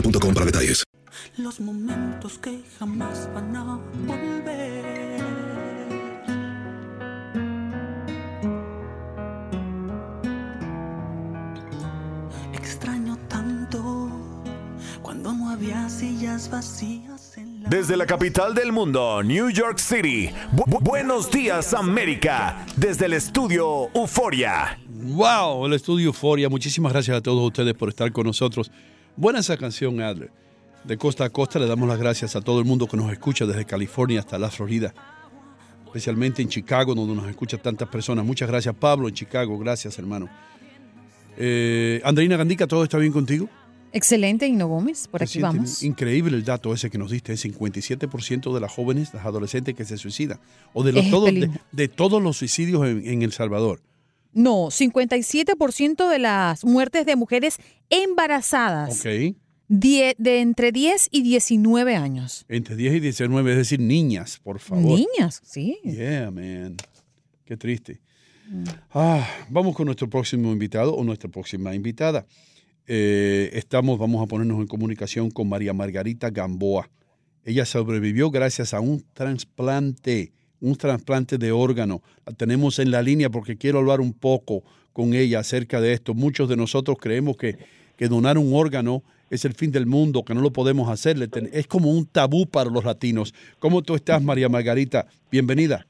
boostmobile.com para detalles. Los momentos que jamás van a volver. Extraño tanto cuando no había sillas vacías en la... Desde la capital del mundo, New York City. Bu- bu- buenos días, América. Desde el estudio Euforia. Wow, el estudio Euforia. Muchísimas gracias a todos ustedes por estar con nosotros. Buena esa canción, Adler. De costa a costa le damos las gracias a todo el mundo que nos escucha desde California hasta la Florida. Especialmente en Chicago, donde nos escuchan tantas personas. Muchas gracias, Pablo, en Chicago. Gracias, hermano. Eh, Andreina Gandica, ¿todo está bien contigo? Excelente, Hino Gómez, por ¿Te aquí vamos. Increíble el dato ese que nos diste, el 57% de las jóvenes, las adolescentes que se suicidan, o de, los, todos, de, todos los suicidios en, en El Salvador. No, 57% de las muertes de mujeres embarazadas Ok. die- de entre 10 y 19 años. Entre 10 y 19, es decir, niñas, por favor. Niñas, sí. Yeah, man. Qué triste. Ah, vamos con nuestro próximo invitado o nuestra próxima invitada. Eh, estamos, vamos a ponernos en comunicación con María Margarita Gamboa. Ella sobrevivió gracias a un trasplante, un trasplante de órgano. La tenemos en la línea porque quiero hablar un poco con ella acerca de esto. Muchos de nosotros creemos que, que donar un órgano es el fin del mundo, que no lo podemos hacer. Es como un tabú para los latinos. ¿Cómo tú estás, María Margarita? Bienvenida.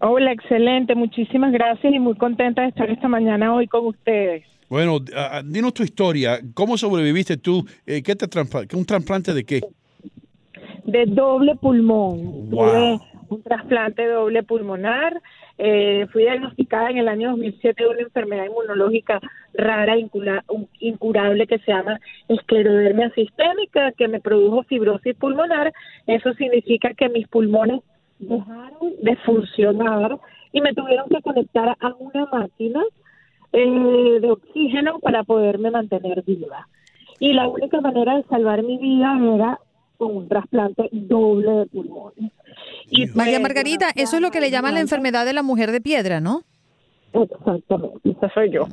Hola, excelente. Muchísimas gracias y muy contenta de estar esta mañana hoy con ustedes. Bueno, ah, dinos tu historia. ¿Cómo sobreviviste tú? Eh, ¿Qué te ¿Un trasplante de qué? De doble pulmón. Wow. Tuve un trasplante doble pulmonar. Eh, fui diagnosticada en el año 2007 de una enfermedad inmunológica rara, un- incurable, que se llama esclerodermia sistémica, que me produjo fibrosis pulmonar. Eso significa que mis pulmones dejaron de funcionar y me tuvieron que conectar a una máquina eh, de oxígeno para poderme mantener viva. Y la única manera de salvar mi vida era con un trasplante doble de pulmones. Y María Margarita, eso es lo que le llaman la enfermedad de la mujer de piedra, ¿no? Exactamente, esa soy yo.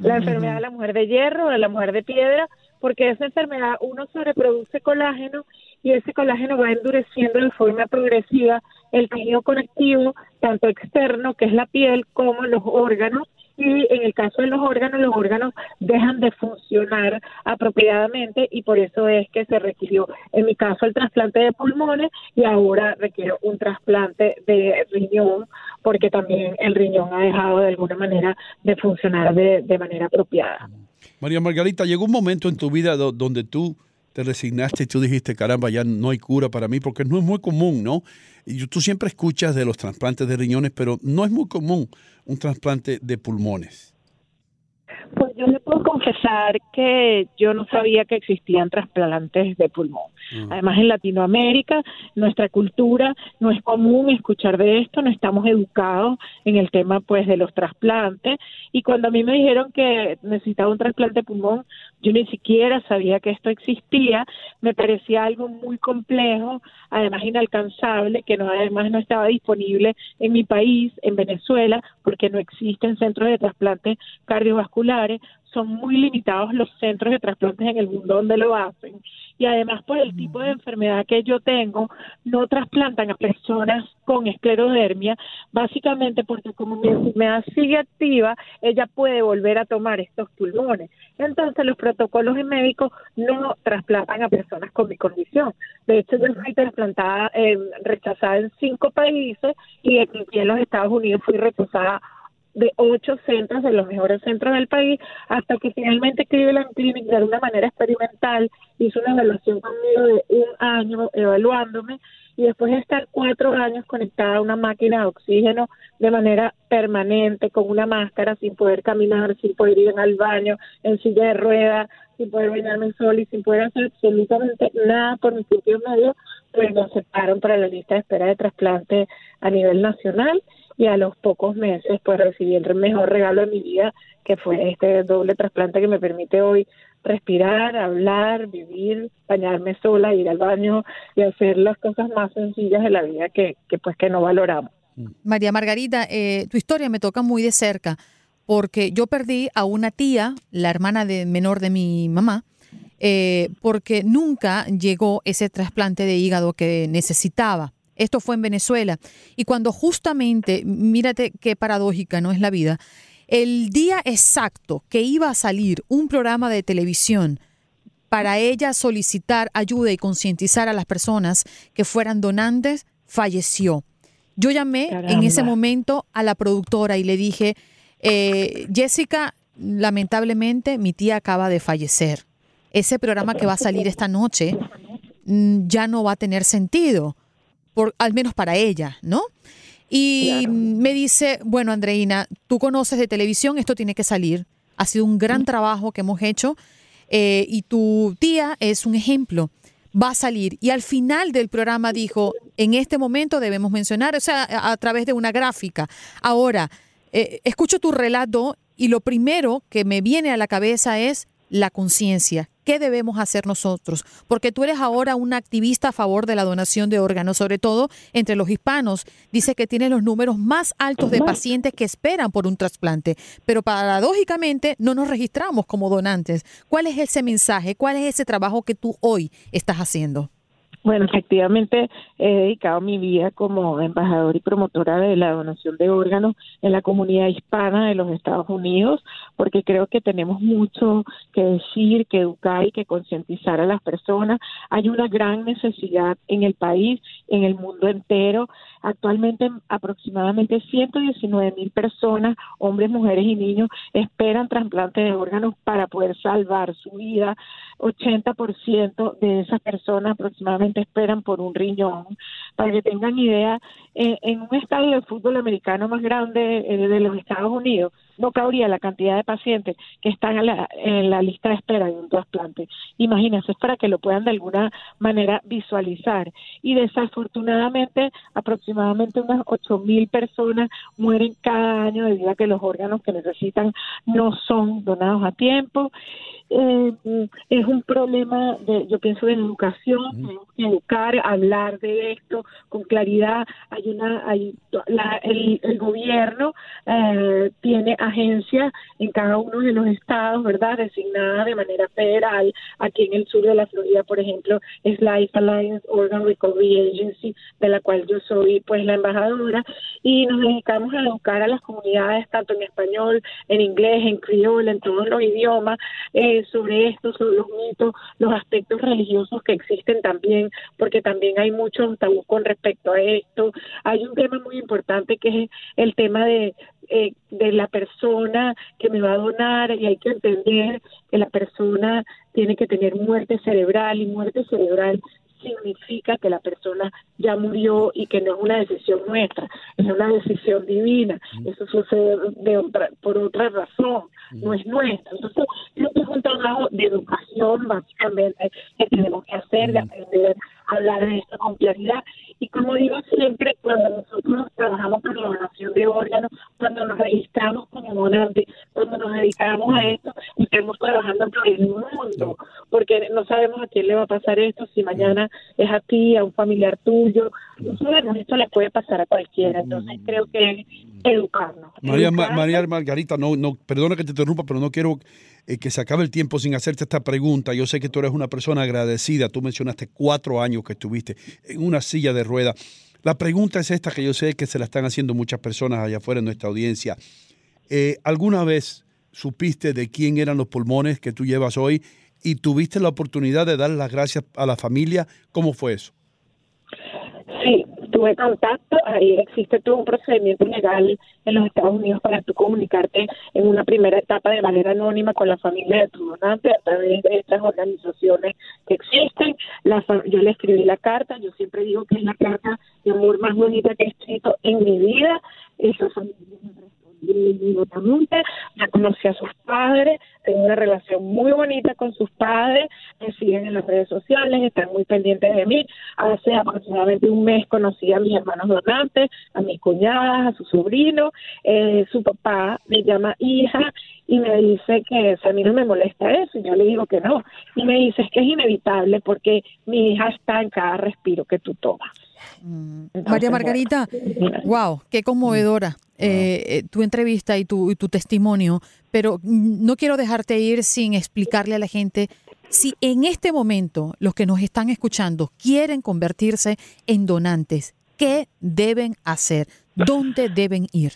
La enfermedad de la mujer de hierro, de la mujer de piedra, porque esa enfermedad uno se reproduce colágeno y ese colágeno va endureciendo de forma progresiva el tejido conectivo, tanto externo, que es la piel, como los órganos. Y en el caso de los órganos, los órganos dejan de funcionar apropiadamente y por eso es que se requirió, en mi caso, el trasplante de pulmones y ahora requiero un trasplante de riñón porque también el riñón ha dejado de alguna manera de funcionar de, de manera apropiada. María Margarita, llegó un momento en tu vida do- donde tú te resignaste y tú dijiste, caramba, ya no hay cura para mí, porque no es muy común, ¿no? Y tú siempre escuchas de los trasplantes de riñones, pero no es muy común un trasplante de pulmones. Pues yo puedo confesar que yo no sabía que existían trasplantes de pulmón. Además, en Latinoamérica, nuestra cultura no es común escuchar de esto, no estamos educados en el tema pues de los trasplantes. Y cuando a mí me dijeron que necesitaba un trasplante de pulmón, yo ni siquiera sabía que esto existía. Me parecía algo muy complejo, además inalcanzable, que no además no estaba disponible en mi país, en Venezuela, porque no existen centros de trasplantes cardiovasculares. Son muy limitados los centros de trasplantes en el mundo donde lo hacen. Y además, por el tipo de enfermedad que yo tengo, no trasplantan a personas con esclerodermia, básicamente porque como mi enfermedad sigue activa, ella puede volver a tomar estos pulmones. Entonces, los protocolos médicos no trasplantan a personas con mi condición. De hecho, yo fui trasplantada, eh, rechazada en cinco países y en los Estados Unidos fui rechazada de ocho centros, de los mejores centros del país, hasta que finalmente Cleveland Clinic, de alguna manera experimental, hizo una evaluación conmigo de un año evaluándome y después de estar cuatro años conectada a una máquina de oxígeno de manera permanente, con una máscara, sin poder caminar, sin poder ir al baño, en silla de ruedas, sin poder bañarme sol y sin poder hacer absolutamente nada por mis propios medios, pues me aceptaron para la lista de espera de trasplante a nivel nacional y a los pocos meses pues recibí el mejor regalo de mi vida que fue este doble trasplante que me permite hoy respirar, hablar, vivir, bañarme sola, ir al baño y hacer las cosas más sencillas de la vida que, que pues que no valoramos. María Margarita, eh, tu historia me toca muy de cerca porque yo perdí a una tía, la hermana de, menor de mi mamá, eh, porque nunca llegó ese trasplante de hígado que necesitaba. Esto fue en Venezuela. Y cuando justamente, mírate qué paradójica no es la vida, el día exacto que iba a salir un programa de televisión para ella solicitar ayuda y concientizar a las personas que fueran donantes, falleció. Yo llamé en ese momento a la productora y le dije, eh, Jessica, lamentablemente mi tía acaba de fallecer. Ese programa que va a salir esta noche mm, ya no va a tener sentido, por, al menos para ella, ¿no? Y me dice, bueno, Andreina, tú conoces de televisión, esto tiene que salir. Ha sido un gran trabajo que hemos hecho eh, y tu tía es un ejemplo. Va a salir. Y al final del programa dijo, en este momento debemos mencionar, o sea, a, a través de una gráfica. Ahora, eh, escucho tu relato y lo primero que me viene a la cabeza es la conciencia. ¿Qué debemos hacer nosotros? Porque tú eres ahora una activista a favor de la donación de órganos, sobre todo entre los hispanos. Dice que tiene los números más altos de pacientes que esperan por un trasplante, pero paradójicamente no nos registramos como donantes. ¿Cuál es ese mensaje? ¿Cuál es ese trabajo que tú hoy estás haciendo? Bueno, efectivamente he dedicado mi vida como embajadora y promotora de la donación de órganos en la comunidad hispana de los Estados Unidos, porque creo que tenemos mucho que decir, que educar y que concientizar a las personas. Hay una gran necesidad en el país, en el mundo entero. Actualmente aproximadamente 119 mil personas, hombres, mujeres y niños, esperan trasplante de órganos para poder salvar su vida. 80% de esas personas aproximadamente esperan por un riñón. Para que tengan idea, eh, en un estadio de fútbol americano más grande eh, de los Estados Unidos no cabría la cantidad de pacientes que están en la, en la lista de espera de un trasplante. Imagínense, es para que lo puedan de alguna manera visualizar. Y desafortunadamente, aproximadamente unas 8 mil personas mueren cada año debido a que los órganos que necesitan no son donados a tiempo. Eh, es un problema, de, yo pienso, de educación, tenemos que educar, hablar de esto con claridad. Hay una, hay la, el, el gobierno eh, tiene agencias en cada uno de los estados, ¿verdad? Designada de manera federal. Aquí en el sur de la Florida, por ejemplo, es Life Alliance Organ Recovery Agency, de la cual yo soy, pues, la embajadora. Y nos dedicamos a educar a las comunidades, tanto en español, en inglés, en criol, en todos los idiomas, eh, sobre esto, sobre los mitos, los aspectos religiosos que existen también, porque también hay muchos tabú con respecto a esto. Hay un tema muy importante que es el tema de eh, de la persona que me va a donar y hay que entender que la persona tiene que tener muerte cerebral y muerte cerebral significa que la persona ya murió y que no es una decisión nuestra, es una decisión divina. Eso sucede de otra, por otra razón, no es nuestra. Entonces, creo que es un trabajo de educación básicamente que tenemos que hacer, de aprender a hablar de esto con claridad. Y como digo siempre, cuando nosotros trabajamos por la donación de órganos, cuando nos registramos como donantes, cuando nos dedicamos a esto, estamos trabajando por el mundo, porque no sabemos a quién le va a pasar esto, si mañana es a ti, a un familiar tuyo, no sabemos, esto le puede pasar a cualquiera, entonces creo que es educarnos. María, Ma- Educarnos. María Margarita, no, no, perdona que te interrumpa, pero no quiero eh, que se acabe el tiempo sin hacerte esta pregunta. Yo sé que tú eres una persona agradecida. Tú mencionaste cuatro años que estuviste en una silla de rueda. La pregunta es esta que yo sé que se la están haciendo muchas personas allá afuera en nuestra audiencia. Eh, ¿Alguna vez supiste de quién eran los pulmones que tú llevas hoy y tuviste la oportunidad de dar las gracias a la familia? ¿Cómo fue eso? Sí, tuve contacto, ahí existe todo un procedimiento legal en los Estados Unidos para tú comunicarte en una primera etapa de manera anónima con la familia de tu donante a través de estas organizaciones que existen. La yo le escribí la carta, yo siempre digo que es la carta de amor más bonita que he escrito en mi vida. Esa familia inmediatamente, ya conocí a sus padres, tengo una relación muy bonita con sus padres, me siguen en las redes sociales, están muy pendientes de mí. Hace aproximadamente un mes conocí a mis hermanos donantes, a mis cuñadas, a su sobrino. Eh, su papá me llama hija y me dice que si a mí no me molesta eso, y yo le digo que no. Y me dice es que es inevitable porque mi hija está en cada respiro que tú tomas. Entonces, María Margarita, bueno. wow, qué conmovedora eh, eh, tu entrevista y tu, y tu testimonio, pero mm, no quiero dejarte ir sin explicarle a la gente si en este momento los que nos están escuchando quieren convertirse en donantes, ¿qué deben hacer? ¿Dónde deben ir?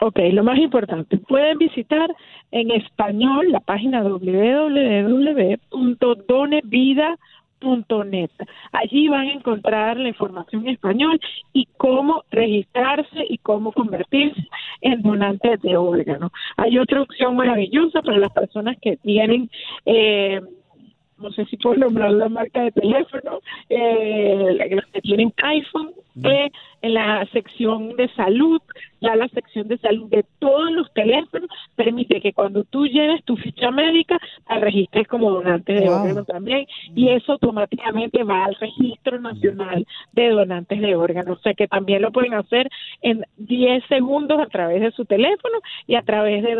Ok, lo más importante, pueden visitar en español la página www.donevida.net. Allí van a encontrar la información en español y cómo registrarse y cómo convertirse en donantes de órganos. Hay otra opción maravillosa para las personas que tienen... Eh, no sé si puedo nombrar la marca de teléfono, eh, los que tienen iPhone, eh, en la sección de salud, ya la sección de salud de todos los teléfonos permite que cuando tú lleves tu ficha médica, te registres como donante de Wow. órganos también, y eso automáticamente va al registro nacional de donantes de órganos, o sea que también lo pueden hacer en 10 segundos a través de su teléfono y a través de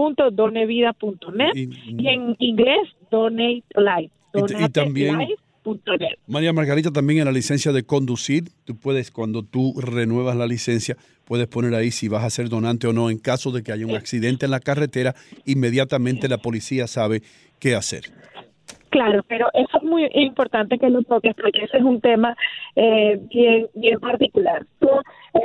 www.donevida.net y en inglés donate life. Y y también- donatelife.net. María Margarita, también en la licencia de conducir, tú puedes, cuando tú renuevas la licencia, puedes poner ahí si vas a ser donante o no. En caso de que haya un accidente en la carretera, inmediatamente la policía sabe qué hacer. Claro, pero eso es muy importante que lo toques porque ese es un tema eh, bien bien particular. Tú,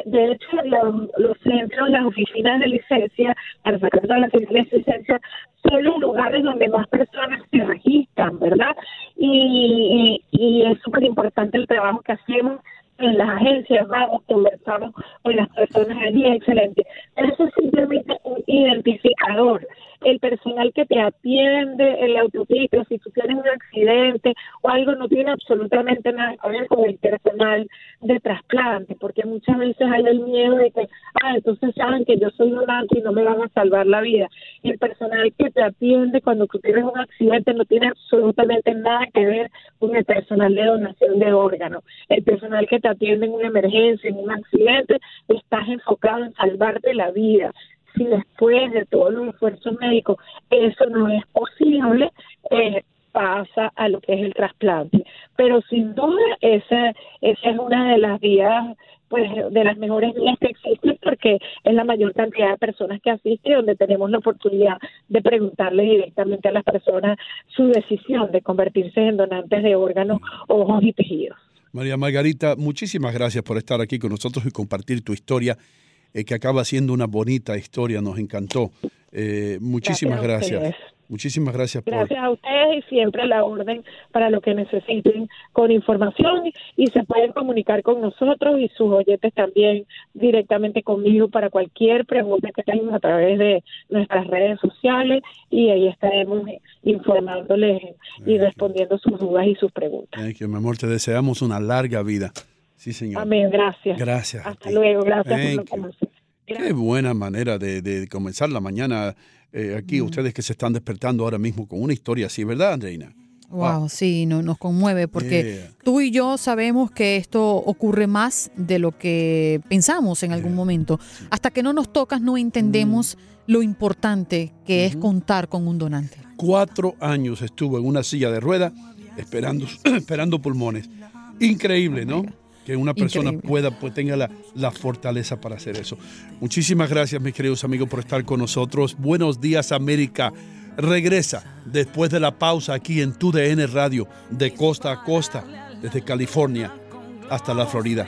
de hecho, lo- los centros, las oficinas de licencia, para sacar todas las oficinas de licencia, son los lugares donde más personas se registran, ¿verdad? Y, y, y es súper importante el trabajo que hacemos en las agencias, vamos, conversamos con las personas allí, excelente. Eso es simplemente un identificador. El personal que te atiende en la autopista, si tú tienes un accidente o algo, no tiene absolutamente nada que ver con el personal de trasplante, porque muchas veces hay el miedo de que, ah, entonces saben que yo soy donante y no me van a salvar la vida. Y el personal que te atiende cuando tú tienes un accidente no tiene absolutamente nada que ver con el personal de donación de órganos. El personal que te atiende en una emergencia, en un accidente, estás enfocado en salvarte la vida. Si después de todos los esfuerzos médicos eso no es posible, eh, pasa a lo que es el trasplante. Pero sin duda esa, esa es una de las vías pues de las mejores vías que existen porque es la mayor cantidad de personas que asiste donde tenemos la oportunidad de preguntarle directamente a las personas su decisión de convertirse en donantes de órganos, ojos y tejidos. María Margarita, muchísimas gracias por estar aquí con nosotros y compartir tu historia, eh, que acaba siendo una bonita historia, nos encantó. Eh, muchísimas Gracias. Muchísimas gracias por... Gracias a ustedes y siempre a la orden para lo que necesiten con información y se pueden comunicar con nosotros y sus oyentes también directamente conmigo para cualquier pregunta que tengan a través de nuestras redes sociales y ahí estaremos informándoles y respondiendo sus dudas y sus preguntas. Thank you, mi amor, te deseamos una larga vida. Sí, señor. Amén, gracias. Gracias. Hasta luego, gracias Thank por lo Qué buena manera de, de comenzar la mañana eh, aquí, ustedes que se están despertando ahora mismo con una historia así, ¿verdad, Andreina? Wow, sí, no, nos conmueve porque Yeah. tú y yo sabemos que esto ocurre más de lo que pensamos en algún momento. Hasta que no nos tocas no entendemos Mm. lo importante que es contar con un donante. Cuatro años estuvo en una silla de rueda esperando, esperando pulmones. Increíble, ¿no? Que una persona Increíble. pueda, pues tenga la, la fortaleza para hacer eso. Muchísimas gracias, mis queridos amigos, por estar con nosotros. Buenos días, América. Regresa después de la pausa aquí en tu DN Radio, de costa a costa, desde California hasta la Florida.